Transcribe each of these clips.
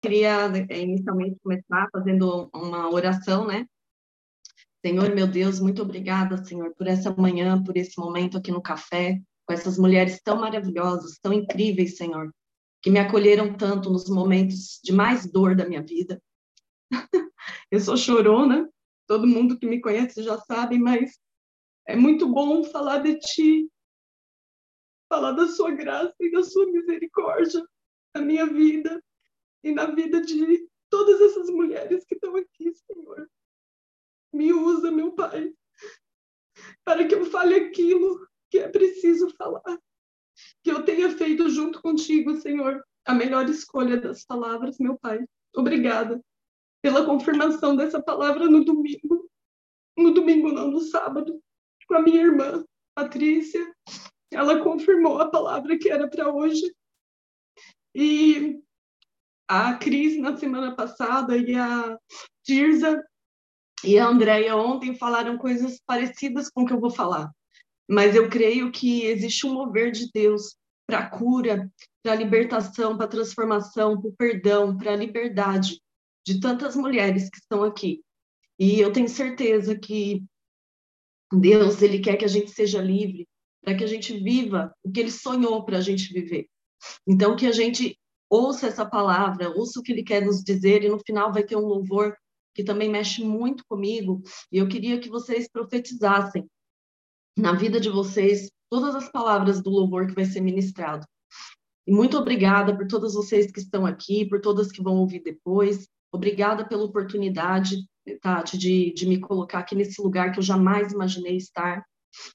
queria é, inicialmente começar fazendo uma oração, né? Senhor, meu Deus, muito obrigada, Senhor, por essa manhã, por esse momento aqui no café, com essas mulheres tão maravilhosas, tão incríveis, Senhor, que me acolheram tanto nos momentos de mais dor da minha vida. Eu sou chorona, todo mundo que me conhece já sabe, mas é muito bom falar de Ti, falar da Sua graça e da Sua misericórdia na minha vida e na vida de todas essas mulheres que estão aqui, Senhor. Me usa, meu Pai, para que eu fale aquilo que é preciso falar. Que eu tenha feito junto contigo, Senhor, a melhor escolha das palavras, meu Pai. Obrigada pela confirmação dessa palavra no domingo. No domingo, não, no sábado, com a minha irmã, Patrícia. Ela confirmou a palavra que era para hoje. E a Cris na semana passada e a Tirza e a Andrea ontem falaram coisas parecidas com o que eu vou falar. Mas eu creio que existe um mover de Deus para cura, para libertação, para transformação, para perdão, para liberdade de tantas mulheres que estão aqui. E eu tenho certeza que Deus, ele quer que a gente seja livre, para que a gente viva o que ele sonhou para a gente viver. Então, que a gente ouça essa palavra, ouça o que ele quer nos dizer, e no final vai ter um louvor que também mexe muito comigo, e eu queria que vocês profetizassem na vida de vocês todas as palavras do louvor que vai ser ministrado. E muito obrigada por todas vocês que estão aqui, por todas que vão ouvir depois. Obrigada pela oportunidade, Tati, de, de me colocar aqui nesse lugar que eu jamais imaginei estar.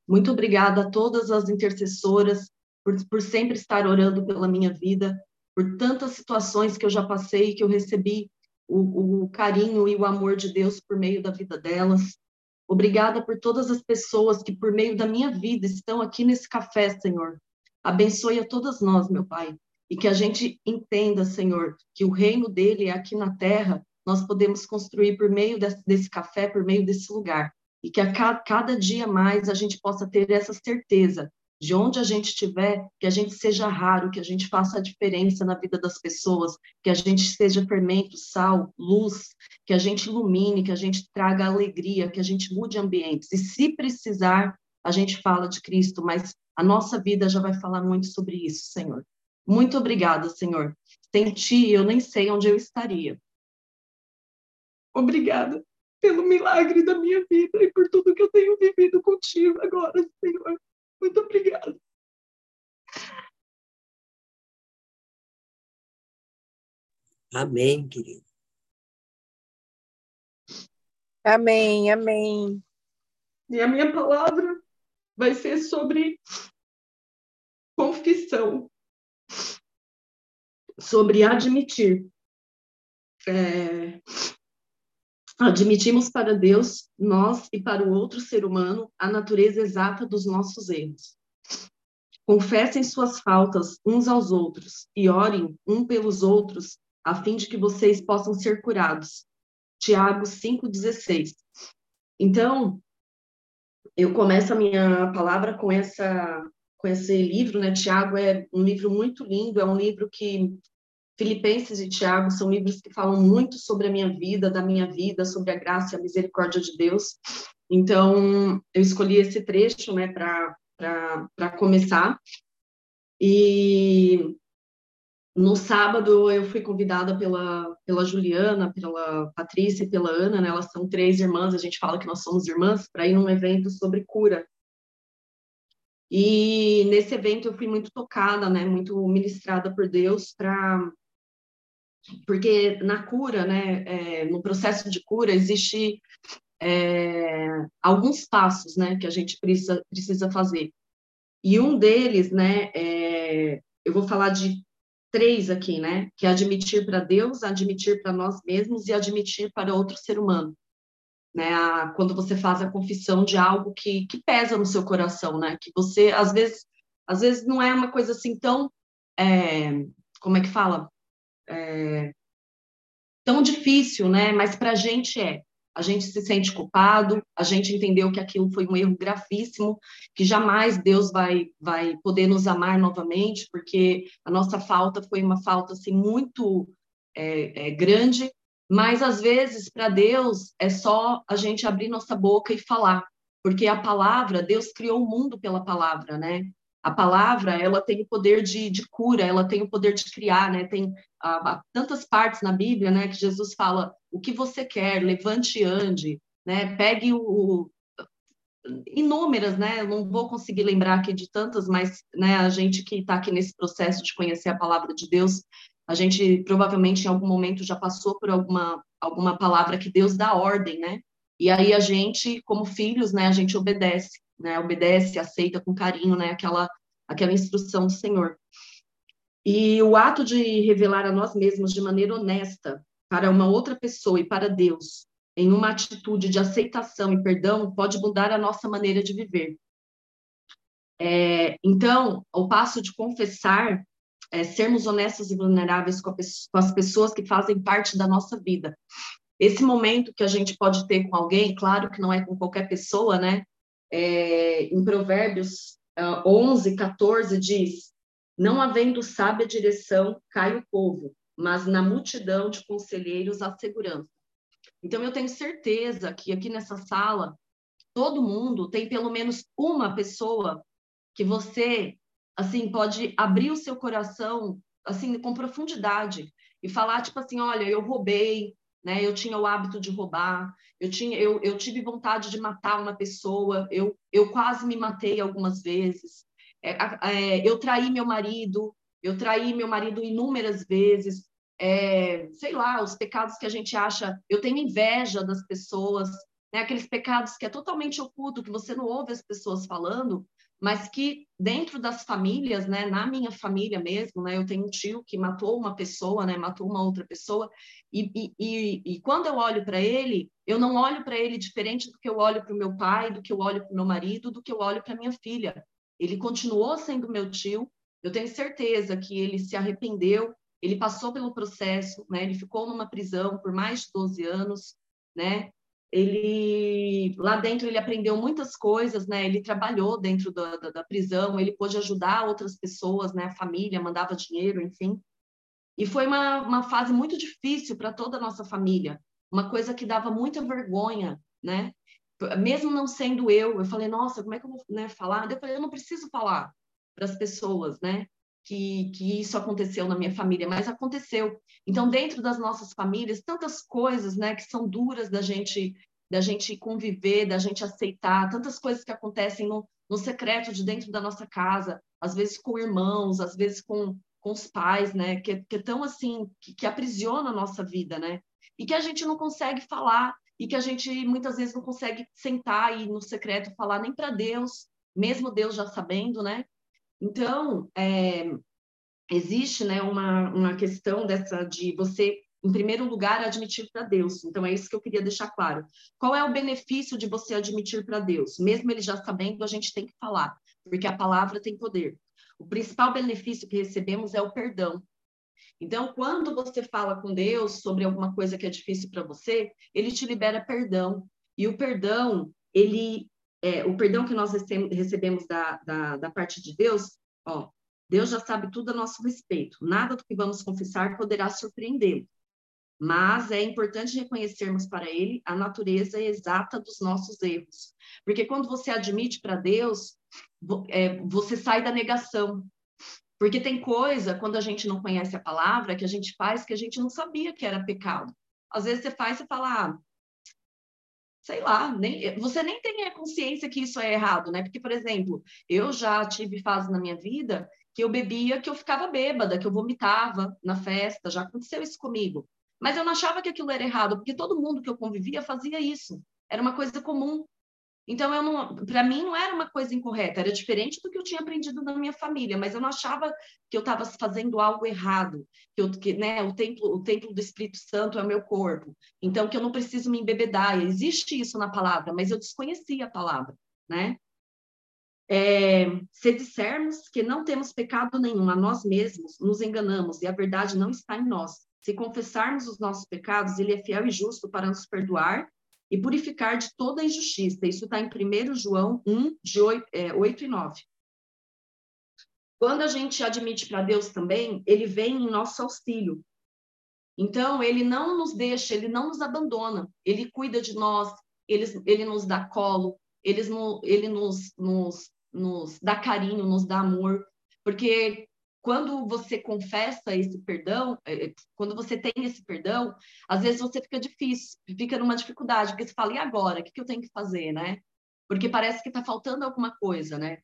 Muito obrigada a todas as intercessoras por, por sempre estar orando pela minha vida, por tantas situações que eu já passei, que eu recebi o, o carinho e o amor de Deus por meio da vida delas. Obrigada por todas as pessoas que, por meio da minha vida, estão aqui nesse café, Senhor. Abençoe a todas nós, meu Pai, e que a gente entenda, Senhor, que o reino dele é aqui na terra, nós podemos construir por meio desse, desse café, por meio desse lugar. E que a cada, cada dia mais a gente possa ter essa certeza de onde a gente estiver, que a gente seja raro, que a gente faça a diferença na vida das pessoas, que a gente seja fermento, sal, luz, que a gente ilumine, que a gente traga alegria, que a gente mude ambientes. E se precisar, a gente fala de Cristo, mas a nossa vida já vai falar muito sobre isso, Senhor. Muito obrigada, Senhor. Sem ti, eu nem sei onde eu estaria. Obrigada pelo milagre da minha vida e por tudo que eu tenho vivido contigo agora, Senhor. Muito obrigada. Amém, querido. Amém, amém. E a minha palavra vai ser sobre confissão, sobre admitir. É, Admitimos para Deus, nós e para o outro ser humano, a natureza exata dos nossos erros. Confessem suas faltas uns aos outros e orem um pelos outros, a fim de que vocês possam ser curados. Tiago 5,16. Então, eu começo a minha palavra com essa com esse livro, né? Tiago é um livro muito lindo, é um livro que Filipenses e Tiago são livros que falam muito sobre a minha vida, da minha vida, sobre a graça e a misericórdia de Deus. Então, eu escolhi esse trecho né, para começar. E no sábado eu fui convidada pela, pela Juliana, pela Patrícia e pela Ana, né? elas são três irmãs, a gente fala que nós somos irmãs, para ir num evento sobre cura. E nesse evento eu fui muito tocada, né, muito ministrada por Deus para porque na cura, né, é, no processo de cura, existe é, alguns passos, né, que a gente precisa, precisa fazer. E um deles, né, é, eu vou falar de três aqui, né, que é admitir para Deus, admitir para nós mesmos e admitir para outro ser humano. Né, a, quando você faz a confissão de algo que, que pesa no seu coração, né, que você, às vezes, às vezes não é uma coisa assim tão, é, como é que fala? É, tão difícil, né? Mas para a gente é. A gente se sente culpado, a gente entendeu que aquilo foi um erro gravíssimo, que jamais Deus vai, vai poder nos amar novamente, porque a nossa falta foi uma falta assim muito é, é grande, mas às vezes para Deus é só a gente abrir nossa boca e falar, porque a palavra, Deus criou o mundo pela palavra, né? A palavra, ela tem o poder de, de cura, ela tem o poder de criar, né? Tem tantas partes na Bíblia, né, que Jesus fala o que você quer, levante e ande, né? Pegue o, o inúmeras, né? Eu não vou conseguir lembrar aqui de tantas, mas né, a gente que está aqui nesse processo de conhecer a palavra de Deus, a gente provavelmente em algum momento já passou por alguma alguma palavra que Deus dá ordem, né? E aí a gente, como filhos, né, a gente obedece, né? Obedece, aceita com carinho, né? Aquela aquela instrução do Senhor. E o ato de revelar a nós mesmos de maneira honesta para uma outra pessoa e para Deus, em uma atitude de aceitação e perdão, pode mudar a nossa maneira de viver. É, então, o passo de confessar é sermos honestos e vulneráveis com, com as pessoas que fazem parte da nossa vida. Esse momento que a gente pode ter com alguém, claro que não é com qualquer pessoa, né? É, em Provérbios uh, 11, 14 diz: Não havendo sábia direção, cai o povo, mas na multidão de conselheiros há segurança. Então, eu tenho certeza que aqui nessa sala, todo mundo tem pelo menos uma pessoa que você, assim, pode abrir o seu coração, assim, com profundidade e falar, tipo assim, olha, eu roubei, né? Eu tinha o hábito de roubar, eu tinha, eu, eu tive vontade de matar uma pessoa, eu, eu quase me matei algumas vezes, é, é, eu traí meu marido, eu traí meu marido inúmeras vezes, é, sei lá, os pecados que a gente acha, eu tenho inveja das pessoas, né? aqueles pecados que é totalmente oculto, que você não ouve as pessoas falando, mas que dentro das famílias, né, na minha família mesmo, né, eu tenho um tio que matou uma pessoa, né, matou uma outra pessoa, e, e, e, e quando eu olho para ele, eu não olho para ele diferente do que eu olho para o meu pai, do que eu olho para o meu marido, do que eu olho para minha filha. Ele continuou sendo meu tio, eu tenho certeza que ele se arrependeu, ele passou pelo processo, né? Ele ficou numa prisão por mais de 12 anos, né? Ele lá dentro ele aprendeu muitas coisas, né? Ele trabalhou dentro da, da, da prisão, ele pôde ajudar outras pessoas, né? A família mandava dinheiro, enfim. E foi uma, uma fase muito difícil para toda a nossa família, uma coisa que dava muita vergonha, né? Mesmo não sendo eu, eu falei, nossa, como é que eu vou né, falar? Eu falei, eu não preciso falar para as pessoas, né? Que, que isso aconteceu na minha família, mas aconteceu. Então, dentro das nossas famílias, tantas coisas, né, que são duras da gente da gente conviver, da gente aceitar, tantas coisas que acontecem no, no secreto de dentro da nossa casa, às vezes com irmãos, às vezes com, com os pais, né, que, que é tão assim, que, que aprisiona a nossa vida, né, e que a gente não consegue falar, e que a gente muitas vezes não consegue sentar e no secreto falar nem para Deus, mesmo Deus já sabendo, né, então, é, existe né, uma, uma questão dessa de você, em primeiro lugar, admitir para Deus. Então, é isso que eu queria deixar claro. Qual é o benefício de você admitir para Deus? Mesmo ele já sabendo, a gente tem que falar, porque a palavra tem poder. O principal benefício que recebemos é o perdão. Então, quando você fala com Deus sobre alguma coisa que é difícil para você, ele te libera perdão. E o perdão, ele é, o perdão que nós recebemos da, da, da parte de Deus, ó, Deus já sabe tudo a nosso respeito. Nada do que vamos confessar poderá surpreendê-lo. Mas é importante reconhecermos para Ele a natureza exata dos nossos erros. Porque quando você admite para Deus, é, você sai da negação. Porque tem coisa, quando a gente não conhece a palavra, que a gente faz que a gente não sabia que era pecado. Às vezes você faz e fala, ah, sei lá, nem, você nem tem a consciência que isso é errado, né? Porque, por exemplo, eu já tive fase na minha vida que eu bebia, que eu ficava bêbada, que eu vomitava na festa, já aconteceu isso comigo. Mas eu não achava que aquilo era errado, porque todo mundo que eu convivia fazia isso. Era uma coisa comum. Então, eu não, para mim não era uma coisa incorreta, era diferente do que eu tinha aprendido na minha família, mas eu não achava que eu estava fazendo algo errado, que, eu, que né, o templo, o templo do Espírito Santo é o meu corpo, então que eu não preciso me embebedar. Existe isso na palavra, mas eu desconhecia a palavra, né? É, se dissermos que não temos pecado nenhum a nós mesmos, nos enganamos e a verdade não está em nós. Se confessarmos os nossos pecados, ele é fiel e justo para nos perdoar e purificar de toda injustiça. Isso está em 1 João 1, de 8, é, 8 e 9. Quando a gente admite para Deus também, ele vem em nosso auxílio. Então, ele não nos deixa, ele não nos abandona, ele cuida de nós, ele, ele nos dá colo, ele, ele nos, nos, nos dá carinho, nos dá amor, porque quando você confessa esse perdão, é, é, quando você tem esse perdão, às vezes você fica difícil, fica numa dificuldade, porque você fala, e agora? O que, eu tenho que fazer, né? Porque parece que está faltando alguma coisa, né?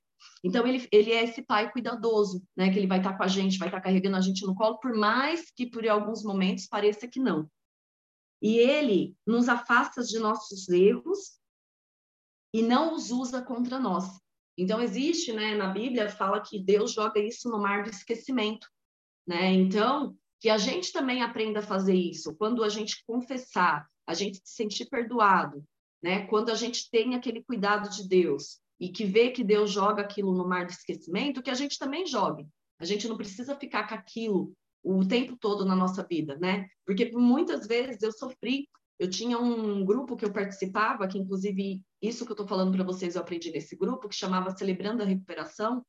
Então, ele, ele é esse pai cuidadoso, né? Que ele vai estar tá com a gente, vai estar tá carregando a gente no colo, por mais que por alguns momentos pareça que não. E ele nos afasta de nossos erros e não os usa contra nós. Então, existe, né, na Bíblia, fala que Deus joga isso no mar do esquecimento, né? Então, que a gente também aprenda a fazer isso. Quando a gente confessar, a gente se sentir perdoado, né? Quando a gente tem aquele cuidado de Deus e que vê que Deus joga aquilo no mar do esquecimento, que a gente também jogue. A gente não precisa ficar com aquilo o tempo todo na nossa vida, né? Porque muitas vezes eu sofri eu tinha um grupo que eu participava, que inclusive isso que eu estou falando para vocês eu aprendi nesse grupo, que chamava Celebrando a Recuperação,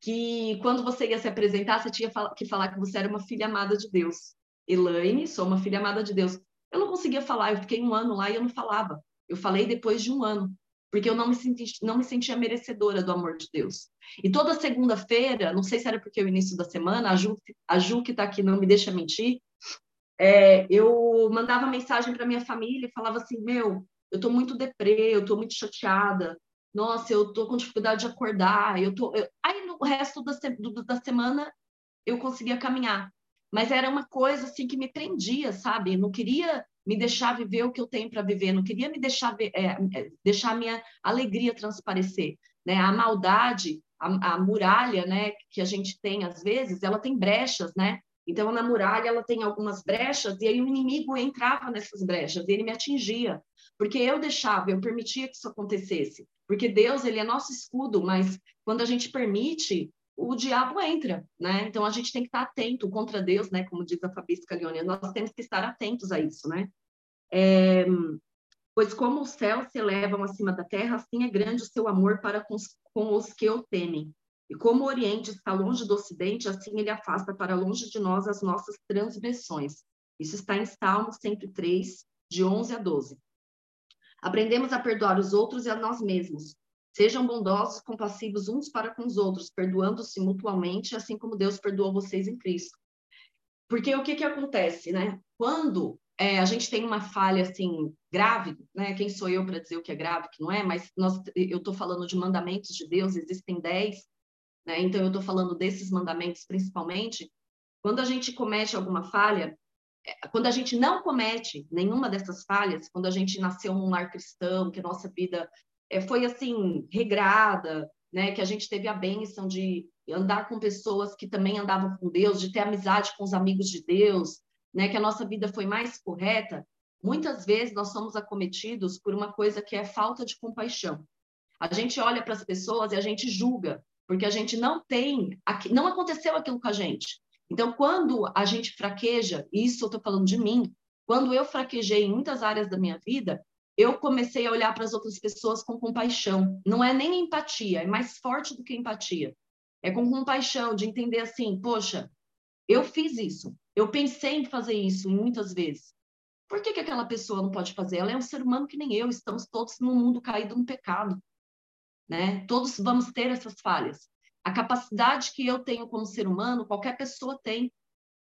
que quando você ia se apresentar, você tinha que falar que você era uma filha amada de Deus. Elaine, sou uma filha amada de Deus. Eu não conseguia falar, eu fiquei um ano lá e eu não falava. Eu falei depois de um ano, porque eu não me, senti, não me sentia merecedora do amor de Deus. E toda segunda-feira, não sei se era porque é o início da semana, a Ju, a Ju que está aqui não me deixa mentir, é, eu mandava mensagem para minha família e falava assim: Meu, eu estou muito deprê, eu estou muito chateada, nossa, eu estou com dificuldade de acordar, eu tô. Eu... Aí no resto da, do, da semana eu conseguia caminhar. Mas era uma coisa assim que me prendia, sabe? Eu não queria me deixar viver o que eu tenho para viver, não queria me deixar é, é, deixar minha alegria transparecer, né? A maldade, a, a muralha, né, que a gente tem às vezes, ela tem brechas, né? Então, na muralha, ela tem algumas brechas, e aí o inimigo entrava nessas brechas, e ele me atingia, porque eu deixava, eu permitia que isso acontecesse. Porque Deus, ele é nosso escudo, mas quando a gente permite, o diabo entra, né? Então, a gente tem que estar atento contra Deus, né? Como diz a Fabi Scalione, nós temos que estar atentos a isso, né? É, pois como os céus se elevam acima da terra, assim é grande o seu amor para com os, com os que o temem. E como o Oriente está longe do Ocidente, assim ele afasta para longe de nós as nossas transgressões. Isso está em Salmos 103, de 11 a 12. Aprendemos a perdoar os outros e a nós mesmos. Sejam bondosos, compassivos uns para com os outros, perdoando-se mutuamente, assim como Deus perdoou vocês em Cristo. Porque o que, que acontece, né? Quando é, a gente tem uma falha assim grave, né? Quem sou eu para dizer o que é grave, que não é? Mas nós, eu estou falando de mandamentos de Deus, existem dez, né? Então, eu estou falando desses mandamentos principalmente. Quando a gente comete alguma falha, é, quando a gente não comete nenhuma dessas falhas, quando a gente nasceu num lar cristão, que a nossa vida é, foi assim, regrada, né? que a gente teve a bênção de andar com pessoas que também andavam com Deus, de ter amizade com os amigos de Deus, né? que a nossa vida foi mais correta, muitas vezes nós somos acometidos por uma coisa que é falta de compaixão. A gente olha para as pessoas e a gente julga, porque a gente não tem, não aconteceu aquilo com a gente. Então, quando a gente fraqueja, isso eu estou falando de mim, quando eu fraquejei em muitas áreas da minha vida, eu comecei a olhar para as outras pessoas com compaixão. Não é nem empatia, é mais forte do que empatia. É com compaixão, de entender assim, poxa, eu fiz isso, eu pensei em fazer isso muitas vezes. Por que, que aquela pessoa não pode fazer? Ela é um ser humano que nem eu, estamos todos num mundo caído no pecado né? Todos vamos ter essas falhas. A capacidade que eu tenho como ser humano, qualquer pessoa tem.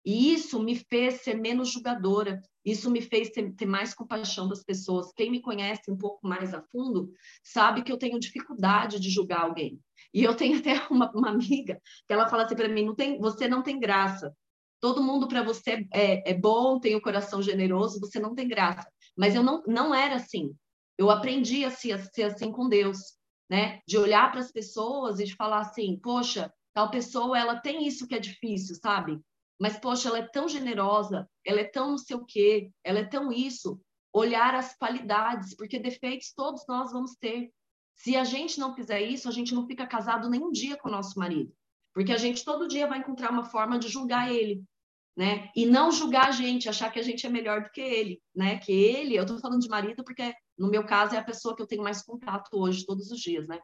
E isso me fez ser menos julgadora, isso me fez ter, ter, mais compaixão das pessoas. Quem me conhece um pouco mais a fundo sabe que eu tenho dificuldade de julgar alguém. E eu tenho até uma, uma amiga que ela fala assim para mim: não tem, você não tem graça. Todo mundo para você é, é bom, tem o um coração generoso, você não tem graça. Mas eu não, não era assim. Eu aprendi a ser, a ser assim com Deus né? De olhar para as pessoas e de falar assim, poxa, tal pessoa ela tem isso que é difícil, sabe? Mas poxa, ela é tão generosa, ela é tão não sei o quê, ela é tão isso. Olhar as qualidades, porque defeitos todos nós vamos ter. Se a gente não fizer isso, a gente não fica casado nem um dia com o nosso marido, porque a gente todo dia vai encontrar uma forma de julgar ele, né? E não julgar a gente, achar que a gente é melhor do que ele, né? Que ele, eu estou falando de marido porque no meu caso, é a pessoa que eu tenho mais contato hoje, todos os dias, né?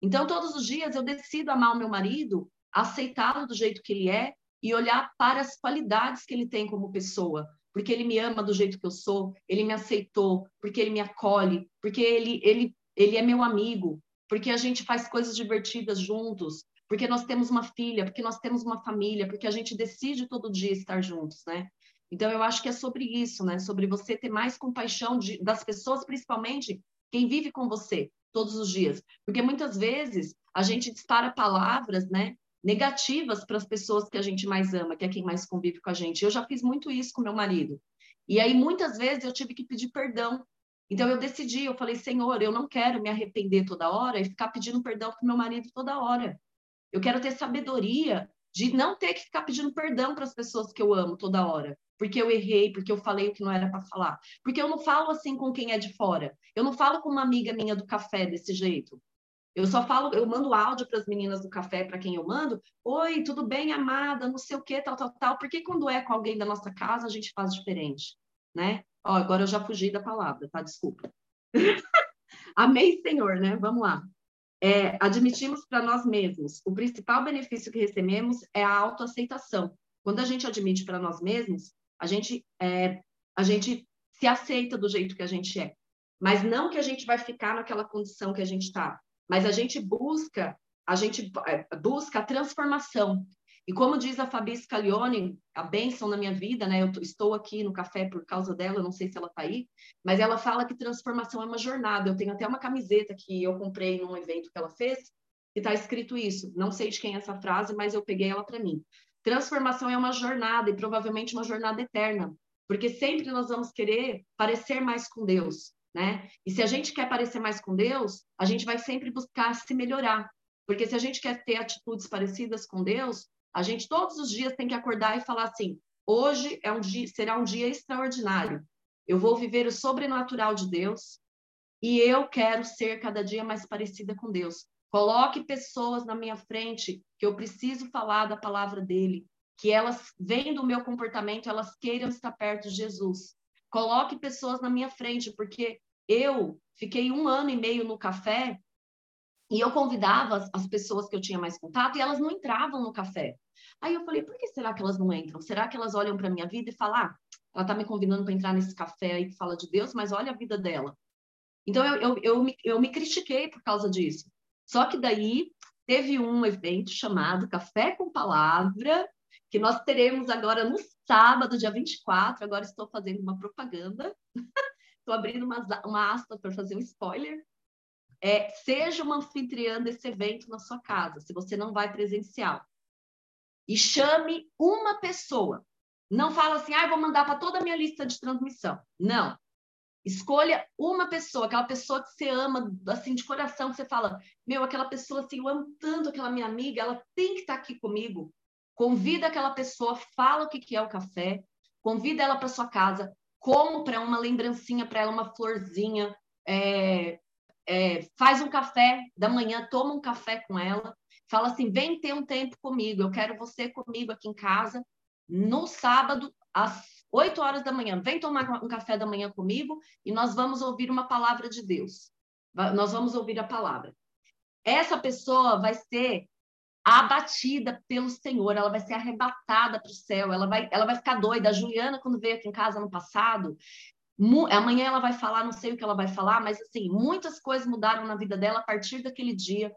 Então, todos os dias eu decido amar o meu marido, aceitá-lo do jeito que ele é e olhar para as qualidades que ele tem como pessoa. porque ele me ama do jeito que eu sou, ele me aceitou, porque ele me acolhe, porque ele, ele, ele é meu amigo, porque a gente faz coisas divertidas juntos, porque nós temos uma filha, porque nós temos uma família, porque a gente decide todo dia estar juntos, né? Então eu acho que é sobre isso, né? Sobre você ter mais compaixão de, das pessoas, principalmente quem vive com você todos os dias, porque muitas vezes a gente dispara palavras, né? Negativas para as pessoas que a gente mais ama, que é quem mais convive com a gente. Eu já fiz muito isso com meu marido. E aí muitas vezes eu tive que pedir perdão então eu decidi, eu falei, Senhor, eu não quero me arrepender toda hora e ficar pedindo perdão para meu marido toda hora. Eu quero ter sabedoria de não ter que ficar pedindo perdão para as pessoas que eu amo toda hora, porque eu errei, porque eu falei o que não era para falar. Porque eu não falo assim com quem é de fora. Eu não falo com uma amiga minha do café desse jeito. Eu só falo, eu mando áudio para as meninas do café, para quem eu mando. Oi, tudo bem, amada? Não sei o que, tal, tal, tal. Porque quando é com alguém da nossa casa, a gente faz diferente, né? Ó, agora eu já fugi da palavra, tá? Desculpa. Amém, Senhor, né? Vamos lá. É, admitimos para nós mesmos. O principal benefício que recebemos é a autoaceitação. Quando a gente admite para nós mesmos, a gente, é, a gente se aceita do jeito que a gente é. Mas não que a gente vai ficar naquela condição que a gente está. Mas a gente busca, a gente é, busca a transformação. E como diz a Fabi Scalione, a bênção na minha vida, né? Eu estou aqui no café por causa dela, não sei se ela está aí, mas ela fala que transformação é uma jornada. Eu tenho até uma camiseta que eu comprei num evento que ela fez, que está escrito isso. Não sei de quem é essa frase, mas eu peguei ela para mim. Transformação é uma jornada e provavelmente uma jornada eterna, porque sempre nós vamos querer parecer mais com Deus, né? E se a gente quer parecer mais com Deus, a gente vai sempre buscar se melhorar. Porque se a gente quer ter atitudes parecidas com Deus, a gente todos os dias tem que acordar e falar assim: hoje é um dia, será um dia extraordinário. Eu vou viver o sobrenatural de Deus e eu quero ser cada dia mais parecida com Deus. Coloque pessoas na minha frente que eu preciso falar da palavra dele, que elas, vendo o meu comportamento, elas queiram estar perto de Jesus. Coloque pessoas na minha frente, porque eu fiquei um ano e meio no café e eu convidava as, as pessoas que eu tinha mais contato e elas não entravam no café. Aí eu falei, por que será que elas não entram? Será que elas olham para minha vida e falam, ah, ela está me convidando para entrar nesse café aí que fala de Deus, mas olha a vida dela. Então eu, eu, eu, me, eu me critiquei por causa disso. Só que daí teve um evento chamado Café com Palavra, que nós teremos agora no sábado, dia 24. Agora estou fazendo uma propaganda. estou abrindo uma, uma aspa para fazer um spoiler. É, seja uma anfitriã desse evento na sua casa, se você não vai presencial e chame uma pessoa. Não fala assim, ah, vou mandar para toda a minha lista de transmissão. Não. Escolha uma pessoa, aquela pessoa que você ama, assim, de coração, que você fala, meu, aquela pessoa, assim, eu amo tanto aquela minha amiga, ela tem que estar tá aqui comigo. Convida aquela pessoa, fala o que, que é o café, convida ela para sua casa, como para uma lembrancinha para ela, uma florzinha, é, é, faz um café da manhã, toma um café com ela, Fala assim: vem ter um tempo comigo, eu quero você comigo aqui em casa, no sábado, às 8 horas da manhã. Vem tomar um café da manhã comigo e nós vamos ouvir uma palavra de Deus. Nós vamos ouvir a palavra. Essa pessoa vai ser abatida pelo Senhor, ela vai ser arrebatada para o céu, ela vai, ela vai ficar doida. A Juliana, quando veio aqui em casa no passado, amanhã ela vai falar, não sei o que ela vai falar, mas assim, muitas coisas mudaram na vida dela a partir daquele dia.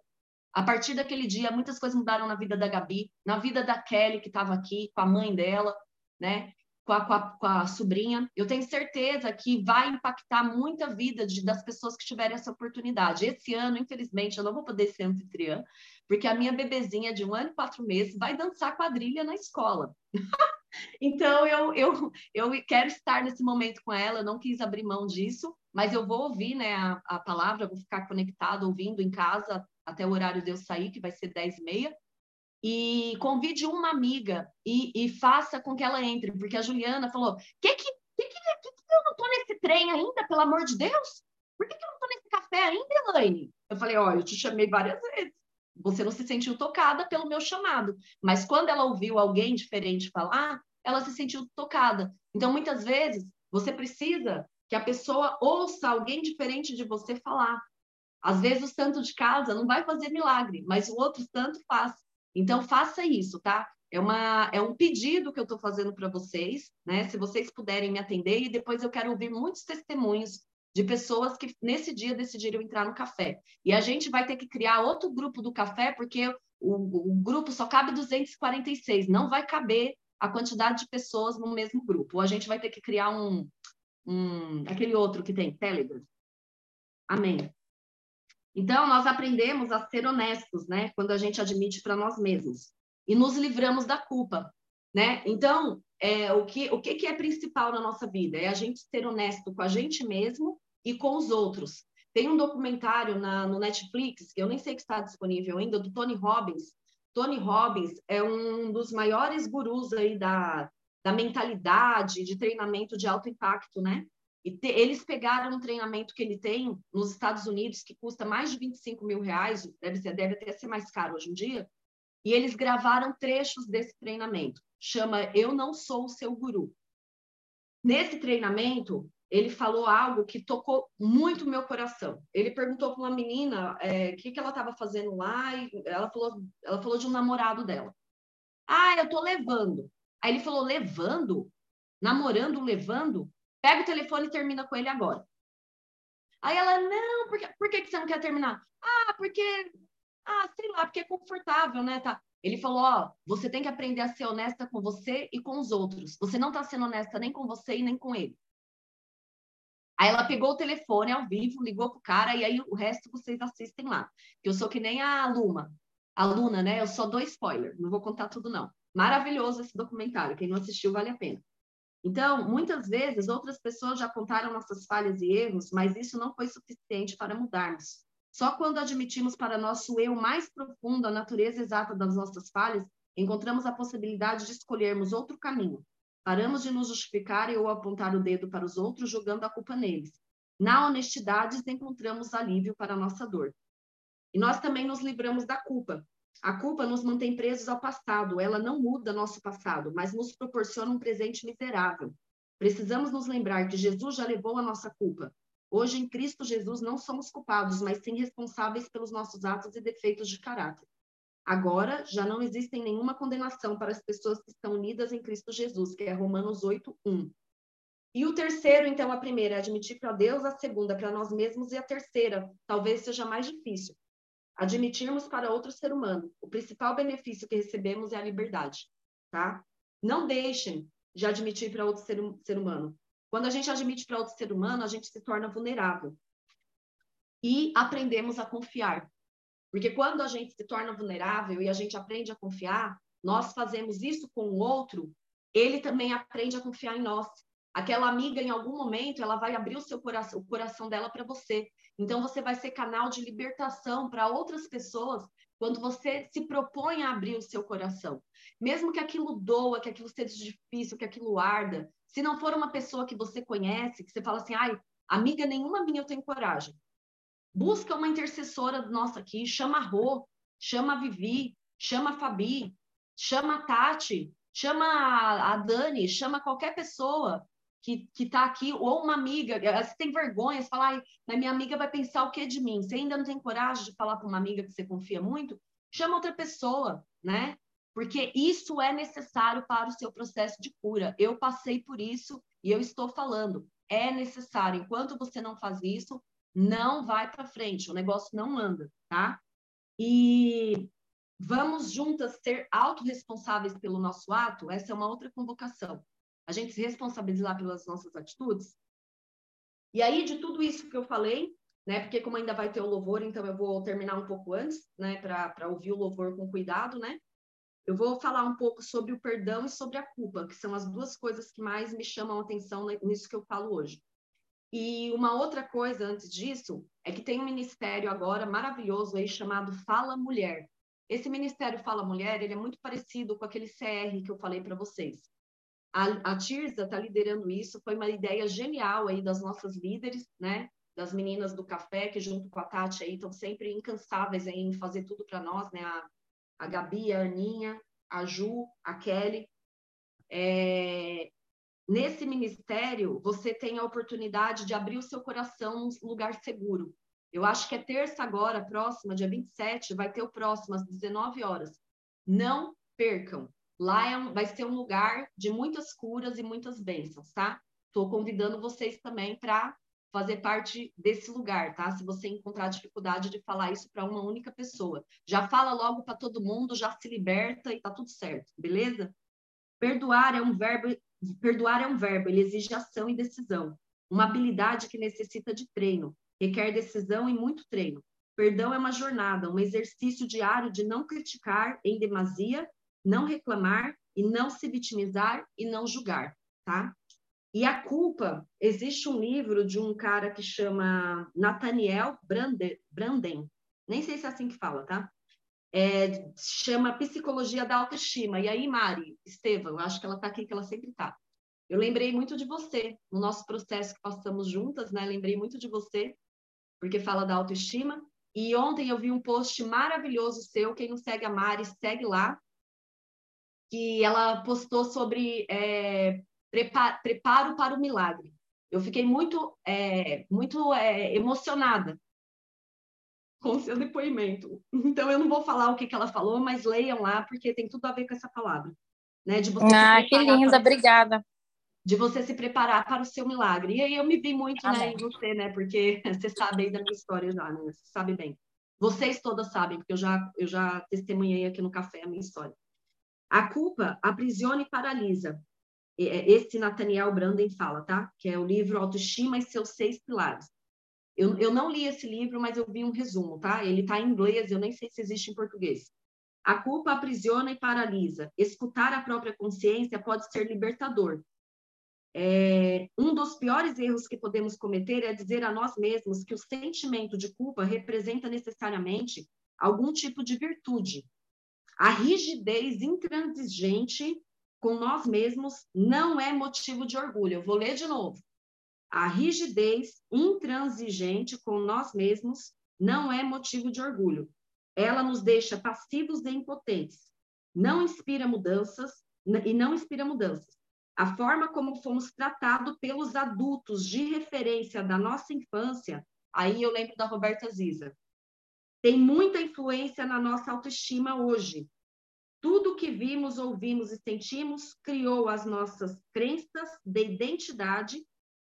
A partir daquele dia, muitas coisas mudaram na vida da Gabi, na vida da Kelly, que estava aqui, com a mãe dela, né? Com a, com, a, com a, sobrinha. Eu tenho certeza que vai impactar muita vida de, das pessoas que tiverem essa oportunidade. Esse ano, infelizmente, eu não vou poder ser anfitriã, porque a minha bebezinha de um ano e quatro meses vai dançar quadrilha na escola. então, eu, eu, eu quero estar nesse momento com ela, eu não quis abrir mão disso, mas eu vou ouvir né, a, a palavra, vou ficar conectado, ouvindo em casa até o horário de eu sair, que vai ser 10 e meia, e convide uma amiga e, e, faça com que ela entre, porque a Juliana falou, que que, que, que, que eu não estou nesse trem ainda, pelo amor de Deus? Por que, que eu não estou nesse café ainda, Elaine? Eu falei, olha, eu te chamei várias vezes, você não se sentiu tocada pelo meu chamado, mas quando ela ouviu alguém diferente falar, ela se sentiu tocada. Então, muitas vezes, você precisa que a pessoa ouça alguém diferente de você falar. Às vezes o santo de casa não vai fazer milagre, mas o outro santo faz. Então faça isso, tá? é, uma, é um pedido que eu estou fazendo para vocês, né? Se vocês puderem me atender, e depois eu quero ouvir muitos testemunhos de pessoas que nesse dia decidiram entrar no café. E a gente vai ter que criar outro grupo do café, porque o, o grupo só cabe 246, não vai caber a quantidade de pessoas no mesmo grupo. Ou a gente vai ter que criar um, um aquele outro que tem, Telegram. Amém. Então, nós aprendemos a ser honestos, né? Quando a gente admite para nós mesmos e nos livramos da culpa, né? Então, é, o, que, o que, que é principal na nossa vida? É a gente ser honesto com a gente mesmo e com os outros. Tem um documentário na, no Netflix, que eu nem sei que está disponível ainda, do Tony Robbins. Tony Robbins é um dos maiores gurus aí da, da mentalidade, de treinamento de alto impacto, né? E te, eles pegaram um treinamento que ele tem nos Estados Unidos, que custa mais de 25 mil reais, deve, ser, deve até ser mais caro hoje em dia, e eles gravaram trechos desse treinamento. Chama Eu Não Sou o Seu Guru. Nesse treinamento, ele falou algo que tocou muito meu coração. Ele perguntou para uma menina é, o que, que ela estava fazendo lá e ela falou, ela falou de um namorado dela. Ah, eu estou levando. Aí ele falou, levando? Namorando, levando? Pega o telefone e termina com ele agora. Aí ela, não, por que, por que, que você não quer terminar? Ah, porque ah, sei lá, porque é confortável, né? Tá. Ele falou: ó, você tem que aprender a ser honesta com você e com os outros. Você não está sendo honesta nem com você e nem com ele. Aí ela pegou o telefone ao vivo, ligou pro cara, e aí o resto vocês assistem lá. Que eu sou que nem a Luma. A Luna, né? Eu só dou spoiler, não vou contar tudo, não. Maravilhoso esse documentário. Quem não assistiu, vale a pena. Então, muitas vezes, outras pessoas já contaram nossas falhas e erros, mas isso não foi suficiente para mudarmos. Só quando admitimos para nosso eu mais profundo a natureza exata das nossas falhas, encontramos a possibilidade de escolhermos outro caminho. Paramos de nos justificar e ou apontar o dedo para os outros, jogando a culpa neles. Na honestidade, encontramos alívio para a nossa dor. E nós também nos livramos da culpa. A culpa nos mantém presos ao passado, ela não muda nosso passado, mas nos proporciona um presente miserável. Precisamos nos lembrar que Jesus já levou a nossa culpa. Hoje, em Cristo Jesus, não somos culpados, mas sim responsáveis pelos nossos atos e defeitos de caráter. Agora, já não existe nenhuma condenação para as pessoas que estão unidas em Cristo Jesus, que é Romanos 8, 1. E o terceiro, então, a primeira é admitir para Deus, a segunda para nós mesmos, e a terceira, talvez seja mais difícil, admitirmos para outro ser humano. O principal benefício que recebemos é a liberdade, tá? Não deixem de admitir para outro ser, ser humano. Quando a gente admite para outro ser humano, a gente se torna vulnerável. E aprendemos a confiar. Porque quando a gente se torna vulnerável e a gente aprende a confiar, nós fazemos isso com o outro, ele também aprende a confiar em nós. Aquela amiga, em algum momento, ela vai abrir o seu coração, o coração dela para você. Então, você vai ser canal de libertação para outras pessoas quando você se propõe a abrir o seu coração. Mesmo que aquilo doa, que aquilo seja difícil, que aquilo arda, se não for uma pessoa que você conhece, que você fala assim, ai, amiga nenhuma minha eu tenho coragem. Busca uma intercessora nossa aqui, chama a Rô, chama a Vivi, chama a Fabi, chama a Tati, chama a Dani, chama qualquer pessoa que, que tá aqui, ou uma amiga, você tem vergonha, você fala, ai, minha amiga vai pensar o que de mim? Você ainda não tem coragem de falar para uma amiga que você confia muito? Chama outra pessoa, né? Porque isso é necessário para o seu processo de cura. Eu passei por isso e eu estou falando. É necessário. Enquanto você não faz isso, não vai para frente, o negócio não anda, tá? E vamos juntas ser autorresponsáveis pelo nosso ato? Essa é uma outra convocação. A gente se responsabilizar pelas nossas atitudes. E aí, de tudo isso que eu falei, né? Porque como ainda vai ter o louvor, então eu vou terminar um pouco antes, né? Para ouvir o louvor com cuidado, né? Eu vou falar um pouco sobre o perdão e sobre a culpa, que são as duas coisas que mais me chamam a atenção nisso que eu falo hoje. E uma outra coisa antes disso é que tem um ministério agora maravilhoso aí chamado Fala Mulher. Esse ministério Fala Mulher, ele é muito parecido com aquele CR que eu falei para vocês. A, a Tirza está liderando isso, foi uma ideia genial aí das nossas líderes, né? Das meninas do café, que junto com a Tati aí estão sempre incansáveis em fazer tudo para nós, né? A, a Gabi, a Aninha, a Ju, a Kelly. É, nesse ministério, você tem a oportunidade de abrir o seu coração num lugar seguro. Eu acho que é terça agora, próxima, dia 27, vai ter o próximo, às 19 horas. Não percam. Lá é um, vai ser um lugar de muitas curas e muitas bênçãos, tá? Estou convidando vocês também para fazer parte desse lugar, tá? Se você encontrar dificuldade de falar isso para uma única pessoa, já fala logo para todo mundo, já se liberta e tá tudo certo, beleza? Perdoar é um verbo, perdoar é um verbo, ele exige ação e decisão, uma habilidade que necessita de treino, requer decisão e muito treino. Perdão é uma jornada, um exercício diário de não criticar em demasia, não reclamar e não se vitimizar e não julgar, tá? E a culpa, existe um livro de um cara que chama Nathaniel Branden, nem sei se é assim que fala, tá? É, chama Psicologia da Autoestima. E aí, Mari, Estevam, eu acho que ela está aqui, que ela sempre está. Eu lembrei muito de você, no nosso processo que passamos juntas, né? Lembrei muito de você, porque fala da autoestima. E ontem eu vi um post maravilhoso seu, quem não segue a Mari, segue lá, que ela postou sobre é, preparo, preparo para o milagre. Eu fiquei muito, é, muito é, emocionada com o seu depoimento. Então, eu não vou falar o que, que ela falou, mas leiam lá, porque tem tudo a ver com essa palavra. Né? De você ah, que linda, para... obrigada. De você se preparar para o seu milagre. E aí eu me vi muito né, em você, né? Porque você sabe aí da minha história já, né? Você sabe bem. Vocês todas sabem, porque eu já, eu já testemunhei aqui no café a minha história. A culpa aprisiona e paralisa. É, esse Nathaniel Branden fala, tá? Que é o livro Autoestima e seus seis pilares. Eu, eu não li esse livro, mas eu vi um resumo, tá? Ele está em inglês, eu nem sei se existe em português. A culpa aprisiona e paralisa. Escutar a própria consciência pode ser libertador. É, um dos piores erros que podemos cometer é dizer a nós mesmos que o sentimento de culpa representa necessariamente algum tipo de virtude. A rigidez intransigente com nós mesmos não é motivo de orgulho. Eu vou ler de novo. A rigidez intransigente com nós mesmos não é motivo de orgulho. Ela nos deixa passivos e impotentes. Não inspira mudanças e não inspira mudanças. A forma como fomos tratados pelos adultos de referência da nossa infância, aí eu lembro da Roberta Ziza, tem muita influência na nossa autoestima hoje. Tudo que vimos, ouvimos e sentimos criou as nossas crenças de identidade,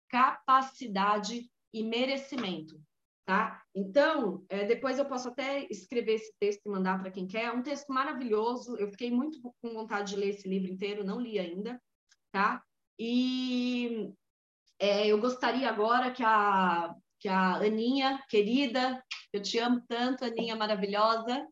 capacidade e merecimento, tá? Então, é, depois eu posso até escrever esse texto e mandar para quem quer. É um texto maravilhoso. Eu fiquei muito com vontade de ler esse livro inteiro, não li ainda, tá? E é, eu gostaria agora que a que a Aninha, querida, eu te amo tanto, Aninha maravilhosa,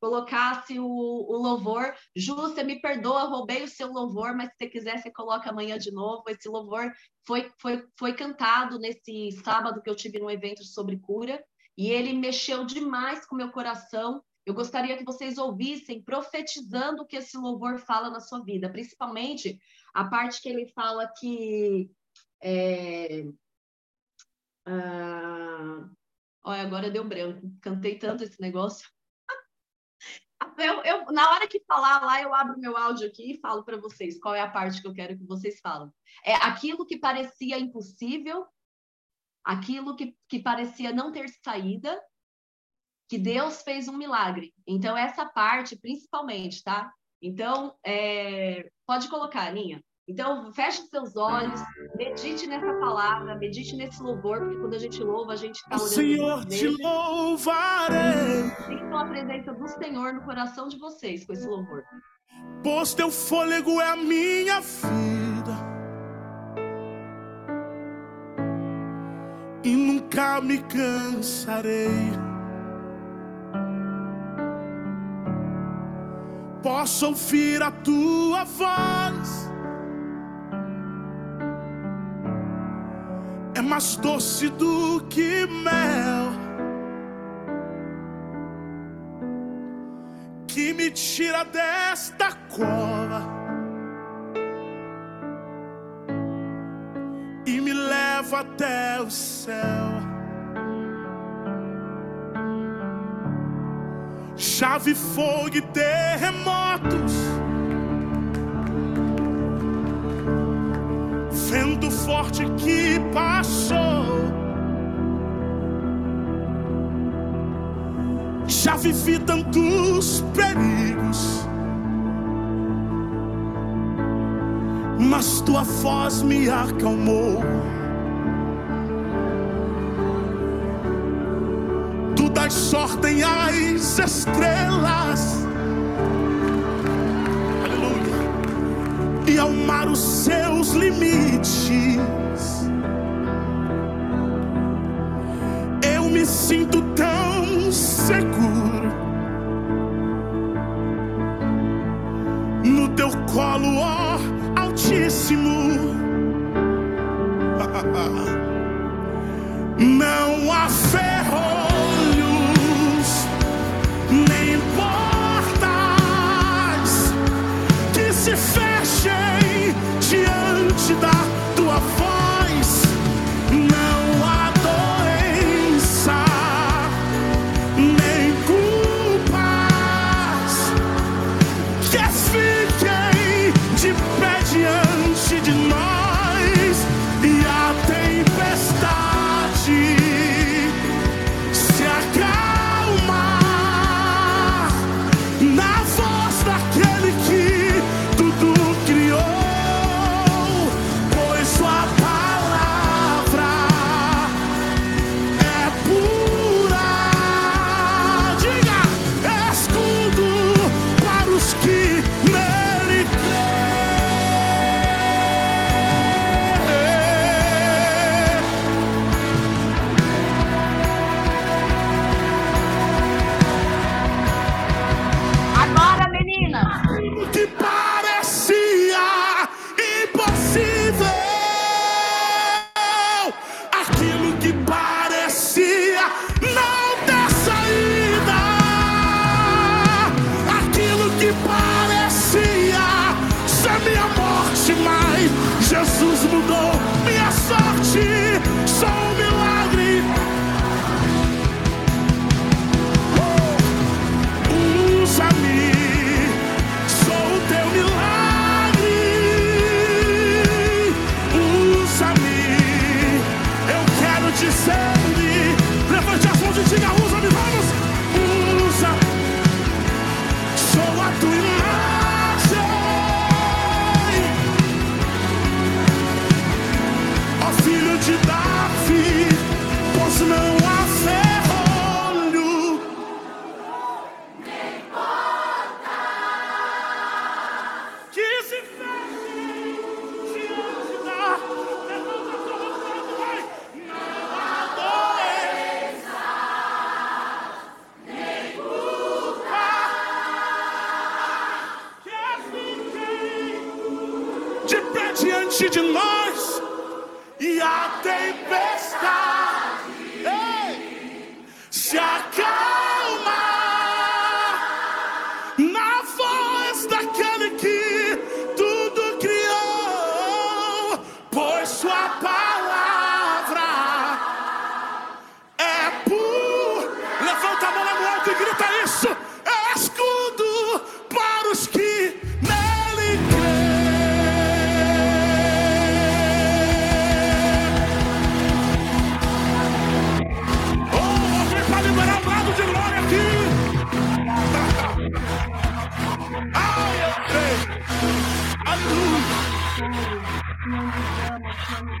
colocasse o, o, louvor. Ju, você me perdoa, roubei o seu louvor, mas se você quiser, você coloca amanhã de novo. Esse louvor foi, foi, foi cantado nesse sábado que eu tive num evento sobre cura, e ele mexeu demais com o meu coração. Eu gostaria que vocês ouvissem, profetizando o que esse louvor fala na sua vida, principalmente a parte que ele fala que. É... Ah... Olha, agora deu branco. Cantei tanto esse negócio eu, eu, na hora que falar lá, eu abro meu áudio aqui e falo para vocês qual é a parte que eu quero que vocês falem. É aquilo que parecia impossível, aquilo que, que parecia não ter saída, que Deus fez um milagre. Então, essa parte, principalmente, tá? Então, é... pode colocar, Aninha. Então, feche seus olhos, medite nessa palavra, medite nesse louvor, porque quando a gente louva, a gente está orando. Senhor, te louvarei. Sintam a presença do Senhor no coração de vocês com esse louvor. Pois teu fôlego é a minha vida. E nunca me cansarei. Posso ouvir a tua voz mais doce do que mel, que me tira desta cova e me leva até o céu. Chave, fogo e terremotos forte que passou. Já vivi tantos perigos, mas tua voz me acalmou. Tu das ordem às estrelas. Aleluia. E ao mar os seus limites. Eu me sinto tão seguro.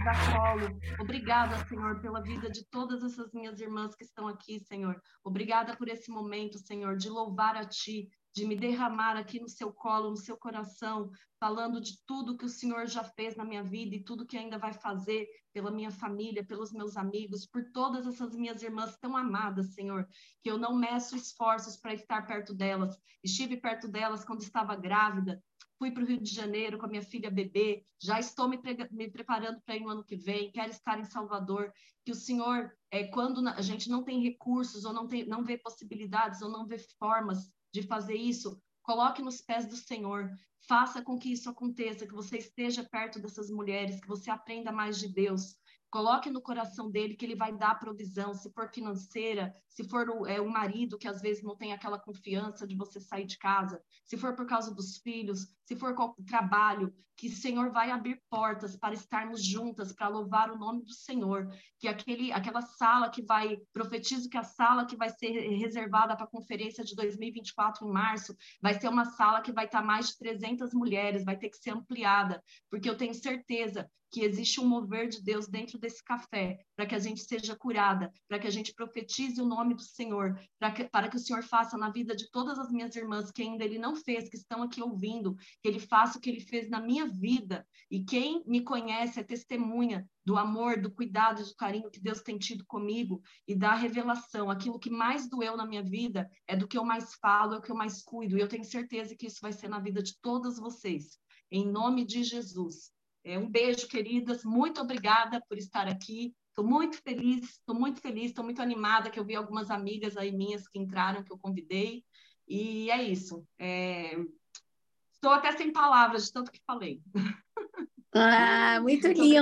Dá colo. Obrigada, Senhor, pela vida de todas essas minhas irmãs que estão aqui, Senhor. Obrigada por esse momento, Senhor, de louvar a Ti, de me derramar aqui no seu colo, no seu coração, falando de tudo que o Senhor já fez na minha vida e tudo que ainda vai fazer pela minha família, pelos meus amigos, por todas essas minhas irmãs tão amadas, Senhor, que eu não meço esforços para estar perto delas. Estive perto delas quando estava grávida, fui para o Rio de Janeiro com a minha filha bebê, já estou me, prega- me preparando para ir no ano que vem, quero estar em Salvador. Que o Senhor, é, quando a gente não tem recursos, ou não, tem, não vê possibilidades, ou não vê formas de fazer isso, coloque nos pés do Senhor, faça com que isso aconteça, que você esteja perto dessas mulheres, que você aprenda mais de Deus. Coloque no coração dele que ele vai dar provisão, se for financeira, se for o, é, o marido que às vezes não tem aquela confiança de você sair de casa, se for por causa dos filhos, se for trabalho, que o Senhor vai abrir portas para estarmos juntas, para louvar o nome do Senhor, que aquele, aquela sala que vai, profetizo que a sala que vai ser reservada para a conferência de 2024 em março, vai ser uma sala que vai estar mais de 300 mulheres, vai ter que ser ampliada, porque eu tenho certeza que existe um mover de Deus dentro desse café, para que a gente seja curada, para que a gente profetize o nome do Senhor, para que, para que o Senhor faça na vida de todas as minhas irmãs que ainda Ele não fez, que estão aqui ouvindo, que Ele faça o que Ele fez na minha vida. E quem me conhece é testemunha do amor, do cuidado, do carinho que Deus tem tido comigo e da revelação. Aquilo que mais doeu na minha vida é do que eu mais falo, é o que eu mais cuido. E eu tenho certeza que isso vai ser na vida de todas vocês. Em nome de Jesus. É, um beijo, queridas. Muito obrigada por estar aqui. Estou muito feliz, estou muito feliz, estou muito animada que eu vi algumas amigas aí minhas que entraram, que eu convidei. E é isso. É... Estou até sem palavras de tanto que falei. Ah, muito lindo.